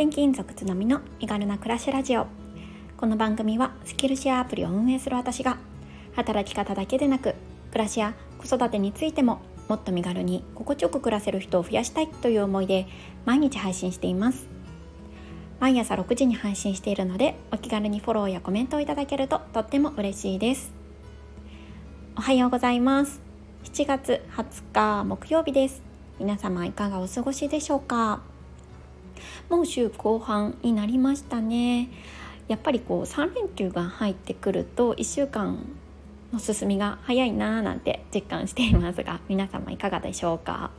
転勤族つのみの身軽な暮らしラジオ。この番組はスキルシェアアプリを運営する私が働き方だけでなく暮らしや子育てについてももっと身軽に心地よく暮らせる人を増やしたいという思いで毎日配信しています。毎朝6時に配信しているのでお気軽にフォローやコメントをいただけるととっても嬉しいです。おはようございます。7月20日木曜日です。皆様いかがお過ごしでしょうか？もう週後半になりましたね。やっぱりこう3連休が入ってくると1週間の進みが早いなーなんて実感していますが皆様いかがでしょうか？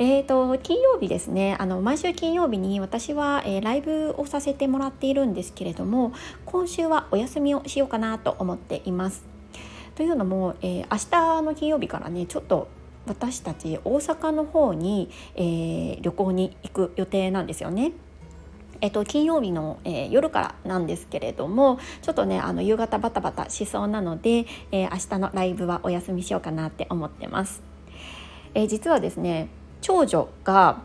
えーと、金曜日ですね。あの毎週金曜日に私は、えー、ライブをさせてもらっているんですけれども今週はお休みをしようかなと思っています。というのも、えー、明日の金曜日からねちょっと私たち大阪の方に、えー、旅行に行く予定なんですよね。えっと、金曜日の、えー、夜からなんですけれどもちょっとねあの夕方バタバタしそうなので、えー、明日のライブはお休みしようかなって思ってます。えー、実はですね長女が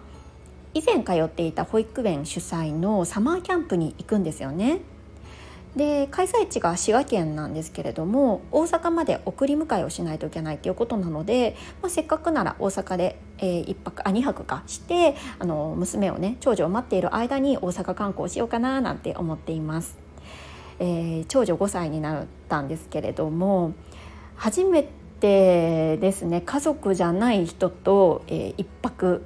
以前通っていた保育園主催のサマーキャンプに行くんですよね。で開催地が滋賀県なんですけれども大阪まで送り迎えをしないといけないということなので、まあ、せっかくなら大阪で、えー、1泊あ2泊かしてあの娘をね長女を待っている間に大阪観光しようかななんて思っています。えー、長女5歳になったんですけれども初めてですね家族じゃない人と、えー、1泊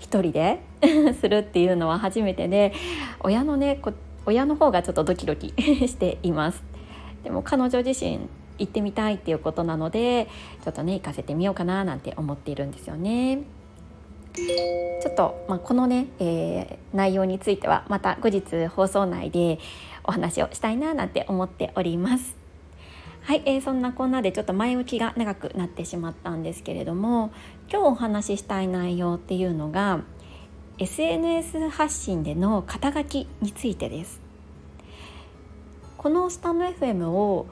1人で するっていうのは初めてで親のね親の方がちょっとドキドキ しています。でも彼女自身行ってみたいっていうことなのでちょっとね行かせてみようかななんて思っているんですよね。ちょっと、まあ、このね、えー、内容についてはまた後日放送内でお話をしたいななんて思っております。はい、えー、そんなこんなでちょっと前置きが長くなってしまったんですけれども今日お話ししたい内容っていうのが SNS 発信での肩書きについてです。このスタンド FM を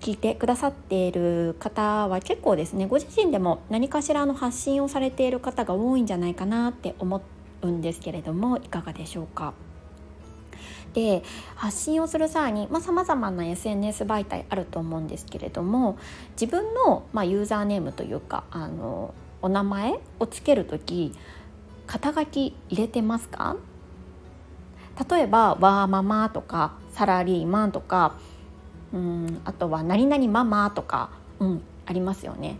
聞いてくださっている方は結構ですねご自身でも何かしらの発信をされている方が多いんじゃないかなって思うんですけれどもいかがでしょうか？で発信をする際にさまざ、まな SNS 媒体あると思うんですけれども自分の、まあ、ユーザーネームというかあのお名前をつける時肩書き入れてますか？例えば「ワーママ」とか「サラリーマン」とかうんあとは「何々ママ」とか、うん、ありますよね。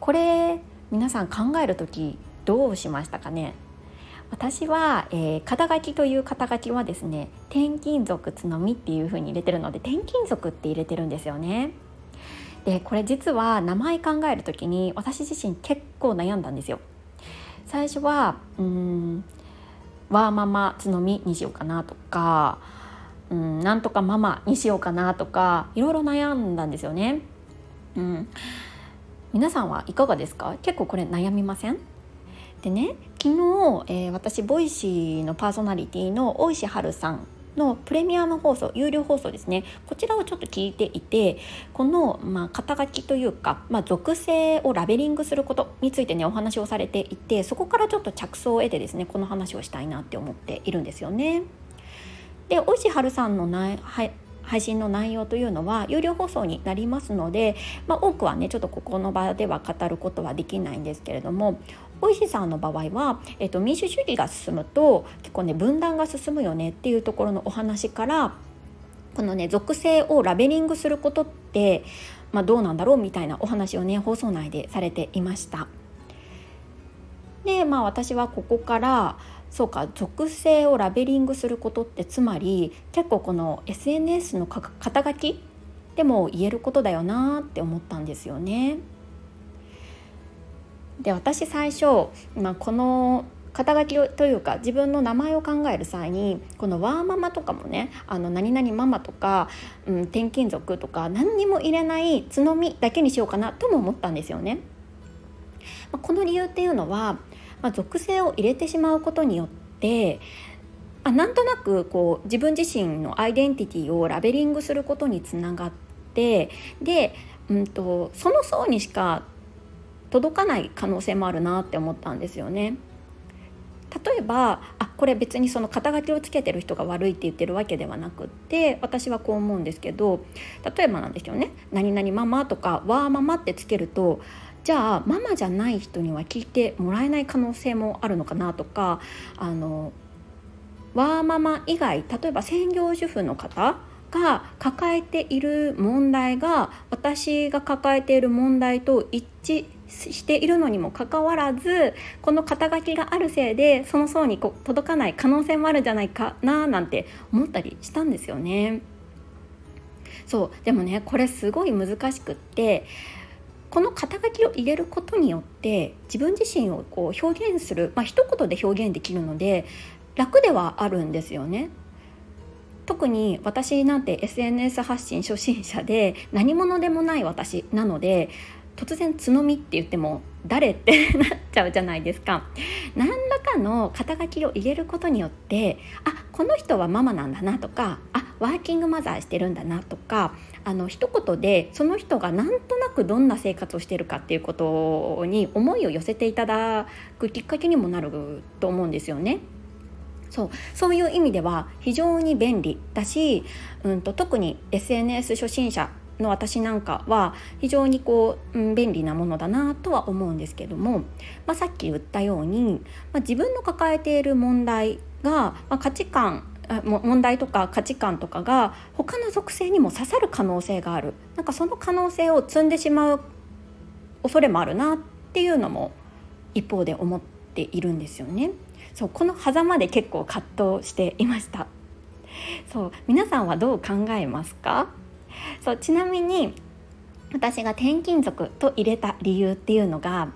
これ皆さん考える時どうしましたかね？私は、えー、肩書きという肩書きはですね転勤族つのみっていう風に入れてるので転勤族って入れてるんですよね。でこれ実は名前考える時に私自身結構悩んだんですよ。最初はうーんワーママつのみにしようかなとかうんなんとかママにしようかなとかいろいろ悩んだんですよね。うん、皆さんはいかがですか？結構これ悩みません？でね昨日、えー、私ボイシーのパーソナリティの大石春さんのプレミアム放送有料放送ですねこちらをちょっと聞いていてこの、まあ、肩書きというか、まあ、属性をラベリングすることについてねお話をされていてそこからちょっと着想を得てですねこの話をしたいなって思っているんですよね。で大石春さんのなは配信の内容というのは有料放送になりますので、まあ、多くはねちょっとここの場では語ることはできないんですけれども大石さんの場合は、えっと、民主主義が進むと結構ね分断が進むよねっていうところのお話からこのね属性をラベリングすることって、まあ、どうなんだろうみたいなお話をね放送内でされていました。でまあ私はここからそうか属性をラベリングすることってつまり結構この SNS の肩書きでも言えることだよなって思ったんですよね。で私最初、まあ、この肩書きというか自分の名前を考える際にこのワーママとかもねあの何々ママとか、うん、転勤族とか何にも入れない角みだけにしようかなとも思ったんですよね。まあ、この理由っていうのは、まあ、属性を入れてしまうことによってあなんとなくこう自分自身のアイデンティティをラベリングすることにつながってで、うんとその層にしか届かない可能性もあるなって思ったんですよね。例えばあこれ別にその肩書きをつけてる人が悪いって言ってるわけではなくって私はこう思うんですけど例えばなんですよね「何々ママ」とか「わーママ」ってつけるとじゃあママじゃない人には聞いてもらえない可能性もあるのかなとかあのワーママ以外例えば専業主婦の方が抱えている問題が私が抱えている問題と一致しているのにもかかわらずこの肩書きがあるせいでその層にこう届かない可能性もあるんじゃないかななんて思ったりしたんですよね。そうでもねこれすごい難しくってこの肩書きを入れることによって自分自身をこう表現する、まあ一言で表現できるので楽ではあるんですよね。特に私なんて SNS 発信初心者で何者でもない私なので突然「角み」って言っても誰ってなっちゃうじゃないですか何らかの肩書きを入れることによってあこの人はママなんだなとかあワーキングマザーしてるんだなとかあの一言でその人がなんとなくどんな生活をしてるかっていうことに思いを寄せていただくきっかけにもなると思うんですよね。そうそういう意味では非常に便利だし、うんと、特に SNS 初心者の私なんかは非常にこう、うん、便利なものだなとは思うんですけども、まあ、さっき言ったように、まあ、自分の抱えている問題が、まあ、価値観問題とか価値観とかが他の属性にも刺さる可能性がある。なんかその可能性を積んでしまう恐れもあるなっていうのも一方で思っているんですよね。そうこの狭間で結構葛藤していました。そう皆さんはどう考えますか？そうちなみに私が転勤族と入れた理由っていうのが、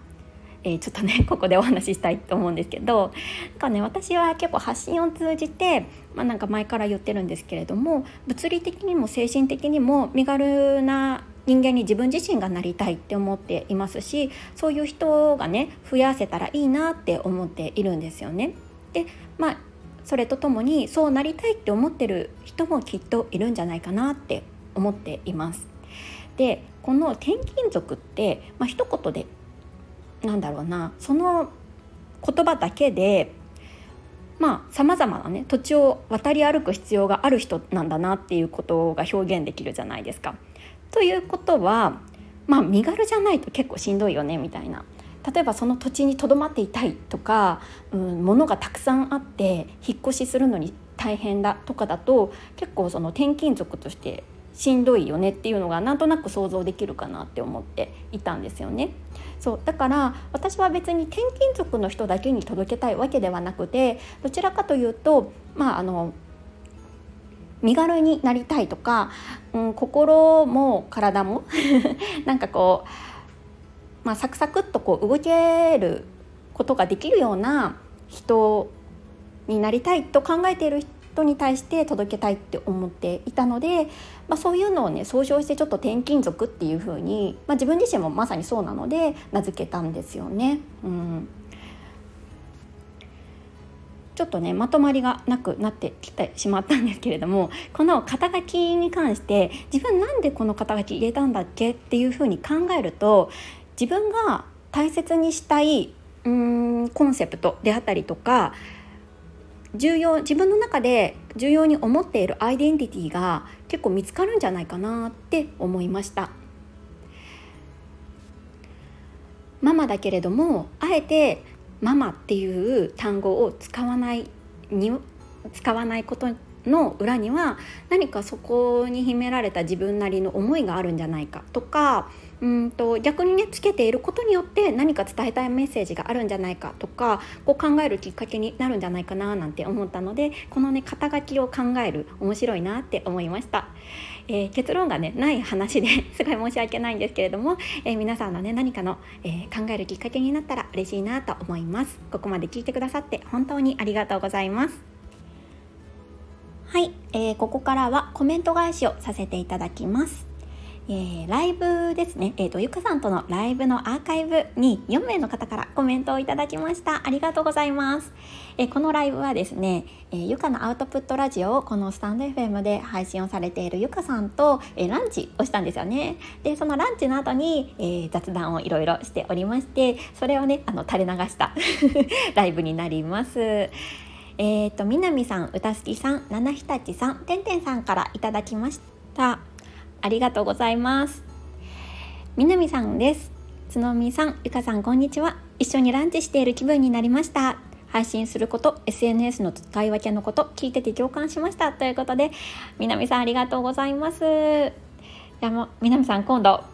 えー、ちょっとねここでお話ししたいと思うんですけどなんかね私は結構発信を通じて、まあ、なんか前から言ってるんですけれども物理的にも精神的にも身軽な人間に自分自身がなりたいって思っていますしそういう人がね増やせたらいいなって思っているんですよね。でまあそれとともにそうなりたいって思ってる人もきっといるんじゃないかなって思っています。でこの転勤族って、まあ、一言でなんだろうなその言葉だけでまあさまざまなね土地を渡り歩く必要がある人なんだなっていうことが表現できるじゃないですか。ということはまあ身軽じゃないと結構しんどいよねみたいな例えばその土地にとどまっていたいとか、うん、物がたくさんあって引っ越しするのに大変だとかだと結構その転勤族としてしんどいよねっていうのがなんとなく想像できるかなって思っていたんですよね。そうだから私は別に転勤族の人だけに届けたいわけではなくてどちらかというとまああの身軽になりたいとか、うん、心も体も なんかこう、まあ、サクサクっとこう動けることができるような人になりたいと考えている人に対して届けたいって思っていたので、まあ、そういうのをね総称してちょっと転勤族っていう風に、まあ、自分自身もまさにそうなので名付けたんですよね。うんちょっとねまとまりがなくなってきてしまったんですけれどもこの肩書きに関して自分なんでこの肩書き入れたんだっけっていうふうに考えると自分が大切にしたいうーんコンセプトであったりとか重要自分の中で重要に思っているアイデンティティが結構見つかるんじゃないかなって思いました。ママだけれどもあえてママっていう単語を使わないに使わないことの裏には何かそこに秘められた自分なりの思いがあるんじゃないかとかうんと逆にねつけていることによって何か伝えたいメッセージがあるんじゃないかとかこう考えるきっかけになるんじゃないかななんて思ったのでこのね肩書きを考える面白いなって思いました、えー、結論がねない話で すごい申し訳ないんですけれども、えー、皆さんのね何かの、えー、考えるきっかけになったら嬉しいなと思います。ここまで聞いてくださって本当にありがとうございます。はい、えー、ここからはコメント返しをさせていただきます。えー、ライブですね、えーと、ゆかさんとのライブのアーカイブに4名の方からコメントをいただきました。ありがとうございます、えー、このライブはですね、えー、ゆかのアウトプットラジオをこのスタンド FM で配信をされているゆかさんと、えランチをしたんですよね。でそのランチの後に、え雑談をいろいろしておりましてそれをねあの垂れ流した ライブになります。えーと、南さん、歌好きさん、七日立さん、てんてんさんからいただきました。ありがとうございます。南さんです。つのみさんゆかさんこんにちは。一緒にランチしている気分になりました。配信すること SNS の使い分けのこと聞いてて共感しました。ということで南さんありがとうございます。じゃもう南さん今度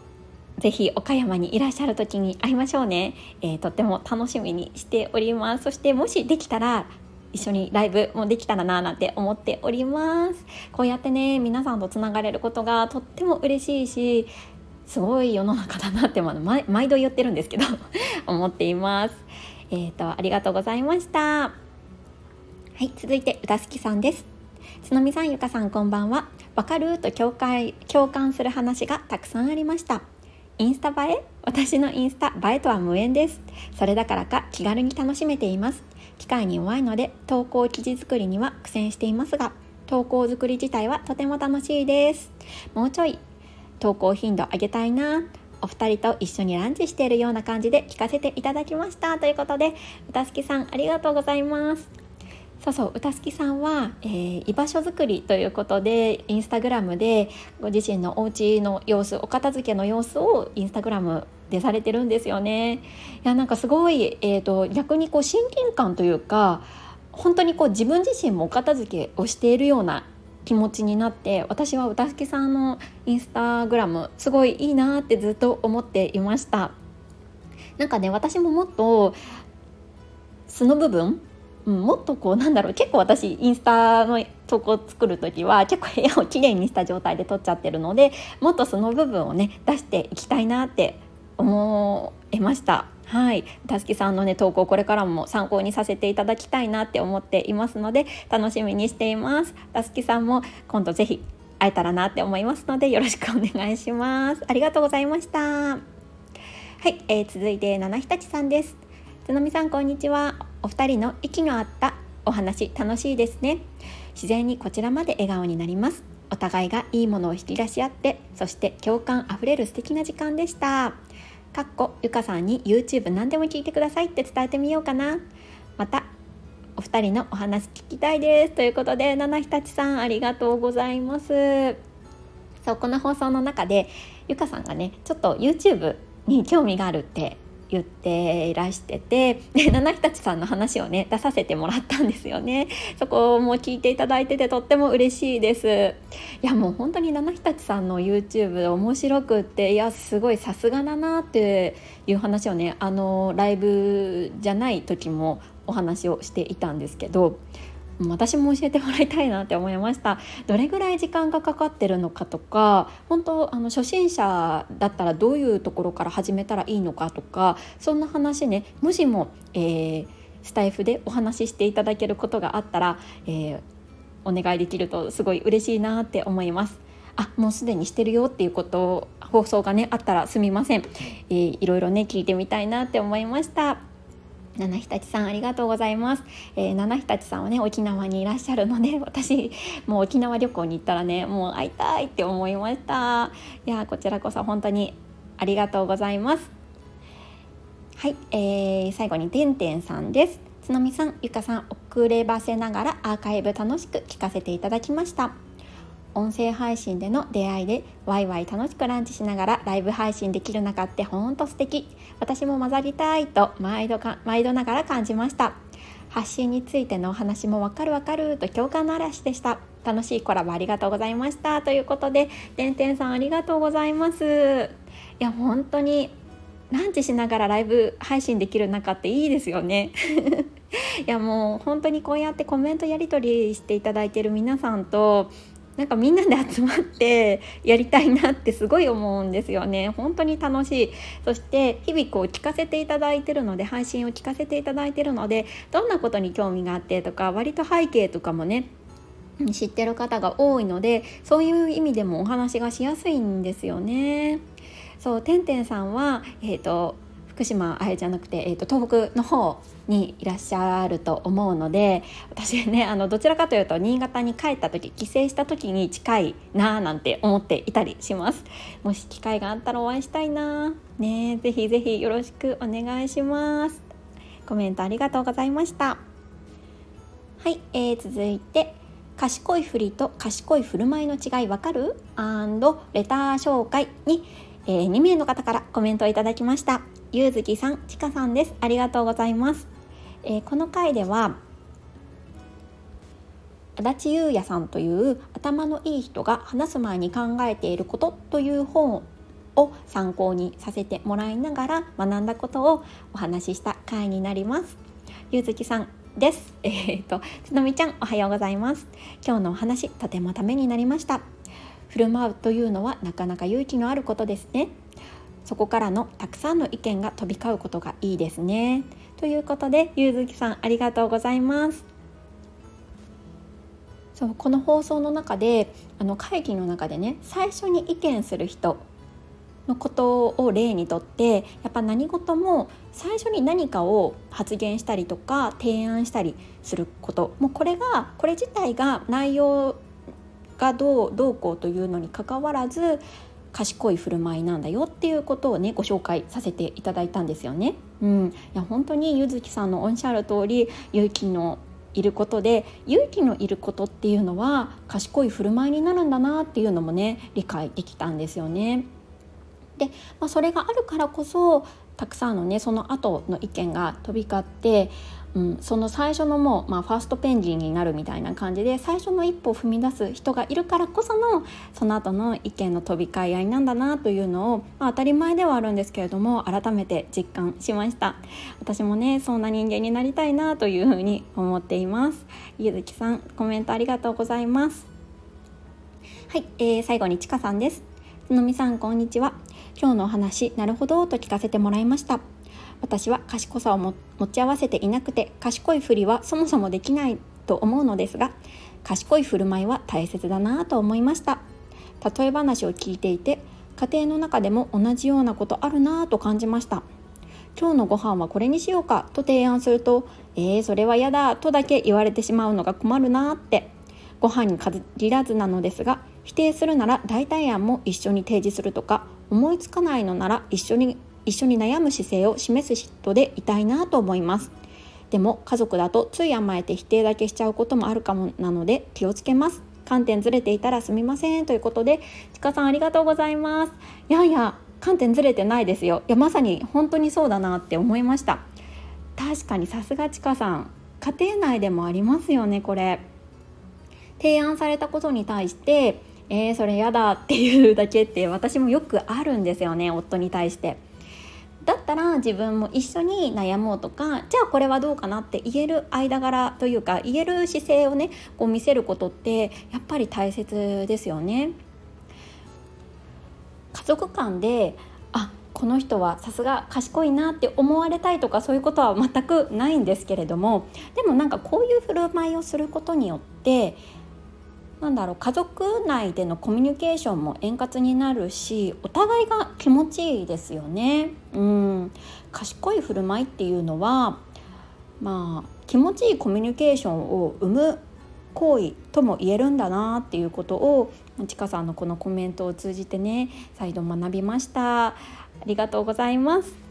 ぜひ岡山にいらっしゃる時に会いましょうね、えー、とっても楽しみにしております。そしてもしできたら一緒にライブもできたらななんて思っております。こうやってね皆さんとつながれることがとっても嬉しいしすごい世の中だなって毎度言ってるんですけど 思っています。えっ、ー、とありがとうございました。はい続いて歌好きさんです。つのみさんゆかさんこんばんは。わかると共感共感する話がたくさんありました。インスタ映え？私のインスタ映えとは無縁です。それだからか気軽に楽しめています。機械に弱いので投稿記事作りには苦戦していますが投稿作り自体はとても楽しいです。もうちょい投稿頻度上げたいな。お二人と一緒にランチしているような感じで聞かせていただきました。ということで歌好きさんありがとうございます。そうそう歌好きさんは、えー、居場所づくりということでインスタグラムでご自身のお家の様子お片付けの様子をインスタグラムでされてるんですよね。いやなんかすごい、えーと、逆にこう親近感というか本当にこう自分自身もお片付けをしているような気持ちになって私は歌助さんのインスタグラムすごいいいなってずっと思っていましたなんかね私ももっと素の部分、うん、もっとこうなんだろう結構私インスタの投稿作る時は結構部屋をきれいにした状態で撮っちゃってるのでもっとその部分をね出していきたいなって思いました。はい、たすきさんのね投稿これからも参考にさせていただきたいなって思っていますので楽しみにしています。たすきさんも今度ぜひ会えたらなって思いますのでよろしくお願いします。ありがとうございました。はい、えー、続いて七日立さんです。つのみさんこんにちは。お二人の息の合ったお話楽しいですね。自然にこちらまで笑顔になります。お互いがいいものを引き出し合ってそして共感あふれる素敵な時間でした。かっこゆかさんに YouTube 何でも聞いてくださいって伝えてみようかなまたお二人のお話聞きたいですということで七日立さんありがとうございますそうこの放送の中でゆかさんがねちょっと YouTube に興味があるって言っていらしててで七日立さんの話をね出させてもらったんですよね。そこも聞いていただいててとっても嬉しいです。いやもう本当に七日立さんの YouTube 面白くっていやすごいさすがだなっていう話をねあのライブじゃない時もお話をしていたんですけど私も教えてもらいたいなって思いましたどれぐらい時間がかかってるのかとか本当あの初心者だったらどういうところから始めたらいいのかとかそんな話ねもしも、えー、スタイフでお話ししていただけることがあったら、えー、お願いできるとすごい嬉しいなって思います。あもうすでにしてるよっていうこと放送がねあったらすみません、えー、いろいろね聞いてみたいなって思いました。七日立さんありがとうございます、えー、七日立さんはね沖縄にいらっしゃるので 私もう沖縄旅行に行ったらねもう会いたいって思いました。いやこちらこそ本当にありがとうございます。はい、えー、最後にてんてんさんです。つのみさんゆかさん遅ればせながらアーカイブ楽しく聞かせていただきました。音声配信での出会いでワイワイ楽しくランチしながらライブ配信できる中ってほんと素敵。私も混ざりたいと毎度か毎度ながら感じました。発信についてのお話もわかるわかると共感の嵐でした。楽しいコラボありがとうございました。ということでてんてんさんありがとうございます。いや本当にランチしながらライブ配信できる中っていいですよね。いやもう本当にこうやってコメントやり取りしていただいてる皆さんとなんかみんなで集まって やりたいなってすごい思うんですよね本当に楽しいそして日々こう聞かせていただいてるので配信を聞かせていただいてるのでどんなことに興味があってとか割と背景とかもね知ってる方が多いのでそういう意味でもお話がしやすいんですよね。そうてんてんさんは、えーと、福島あれじゃなくて、えーと、東北の方にいらっしゃると思うので私ねあのどちらかというと新潟に帰った時帰省した時に近いなーなんて思っていたりします。もし機会があったらお会いしたいなねぜひぜひよろしくお願いします。コメントありがとうございました。はい、えー、続いて賢いふりと賢い振る舞いの違いわかる？レター紹介に、えー、2名の方からコメントをいただきました。ゆうずきさん、ちかさんですありがとうございます、えー、この回では足立優也さんという頭のいい人が話す前に考えていることという本を参考にさせてもらいながら学んだことをお話しした回になりますゆうずきさんです。えー、っとつのみちゃんおはようございます。今日のお話とてもためになりました。振る舞うというのはなかなか勇気のあることですね。そこからのたくさんの意見が飛び交うことがいいですね。ということでゆうずきさんありがとうございます。そうこの放送の中であの会議の中でね最初に意見する人のことを例にとってやっぱ何事も最初に何かを発言したりとか提案したりすることもうこれがこれ自体が内容がどうどうこうというのにかかわらず賢い振る舞いなんだよっていうことをねご紹介させていただいたんですよね。うん、いや本当にゆずきさんのおっしゃる通り勇気のいることで勇気のいることっていうのは賢い振る舞いになるんだなっていうのもね理解できたんですよね。で、まあ、それがあるからこそたくさんのねその後の意見が飛び交って、うん、その最初のもう、まあ、ファーストペンギンになるみたいな感じで最初の一歩を踏み出す人がいるからこそのその後の意見の飛び交い合いなんだなというのを、まあ、当たり前ではあるんですけれども改めて実感しました。私もねそんな人間になりたいなというふうに思っています。ゆずきさんコメントありがとうございます。はい、えー、最後にちかさんです。つのみさんこんにちは。今日のお話なるほどと聞かせてもらいました。私は賢さを持ち合わせていなくて賢いふりはそもそもできないと思うのですが賢い振る舞いは大切だなと思いました。例え話を聞いていて家庭の中でも同じようなことあるなと感じました。今日のご飯はこれにしようかと提案するとえー、それは嫌だとだけ言われてしまうのが困るなって。ご飯に限らずなのですが否定するなら代替案も一緒に提示するとか思いつかないのなら一緒に一緒に悩む姿勢を示す人でいたいなと思いますでも家族だとつい甘えて否定だけしちゃうこともあるかもなので気をつけます観点ずれていたらすみませんということでちかさんありがとうございますいやいや観点ずれてないですよいやまさに本当にそうだなって思いました確かにさすがちかさん家庭内でもありますよねこれ提案されたことに対してえー、それやだっていうだけって私もよくあるんですよね夫に対して。だったら自分も一緒に悩もうとかじゃあこれはどうかなって言える間柄というか言える姿勢をねこう見せることってやっぱり大切ですよね。家族間であこの人はさすが賢いなって思われたいとかそういうことは全くないんですけれどもでもなんかこういう振る舞いをすることによってなんだろう家族内でのコミュニケーションも円滑になるしお互いが気持ちいいですよね。うん賢い振る舞いっていうのはまあ気持ちいいコミュニケーションを生む行為とも言えるんだなっていうことをちかさんのこのコメントを通じてね再度学びました。ありがとうございます。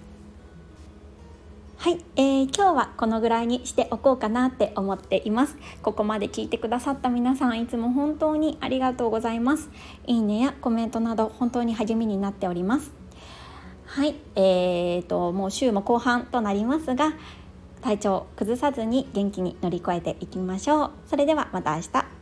はい、えー、今日はこのぐらいにしておこうかなって思っています。ここまで聞いてくださった皆さんいつも本当にありがとうございます。いいねやコメントなど本当に励みになっております。はい、えーともう週も後半となりますが体調崩さずに元気に乗り越えていきましょう。それではまた明日。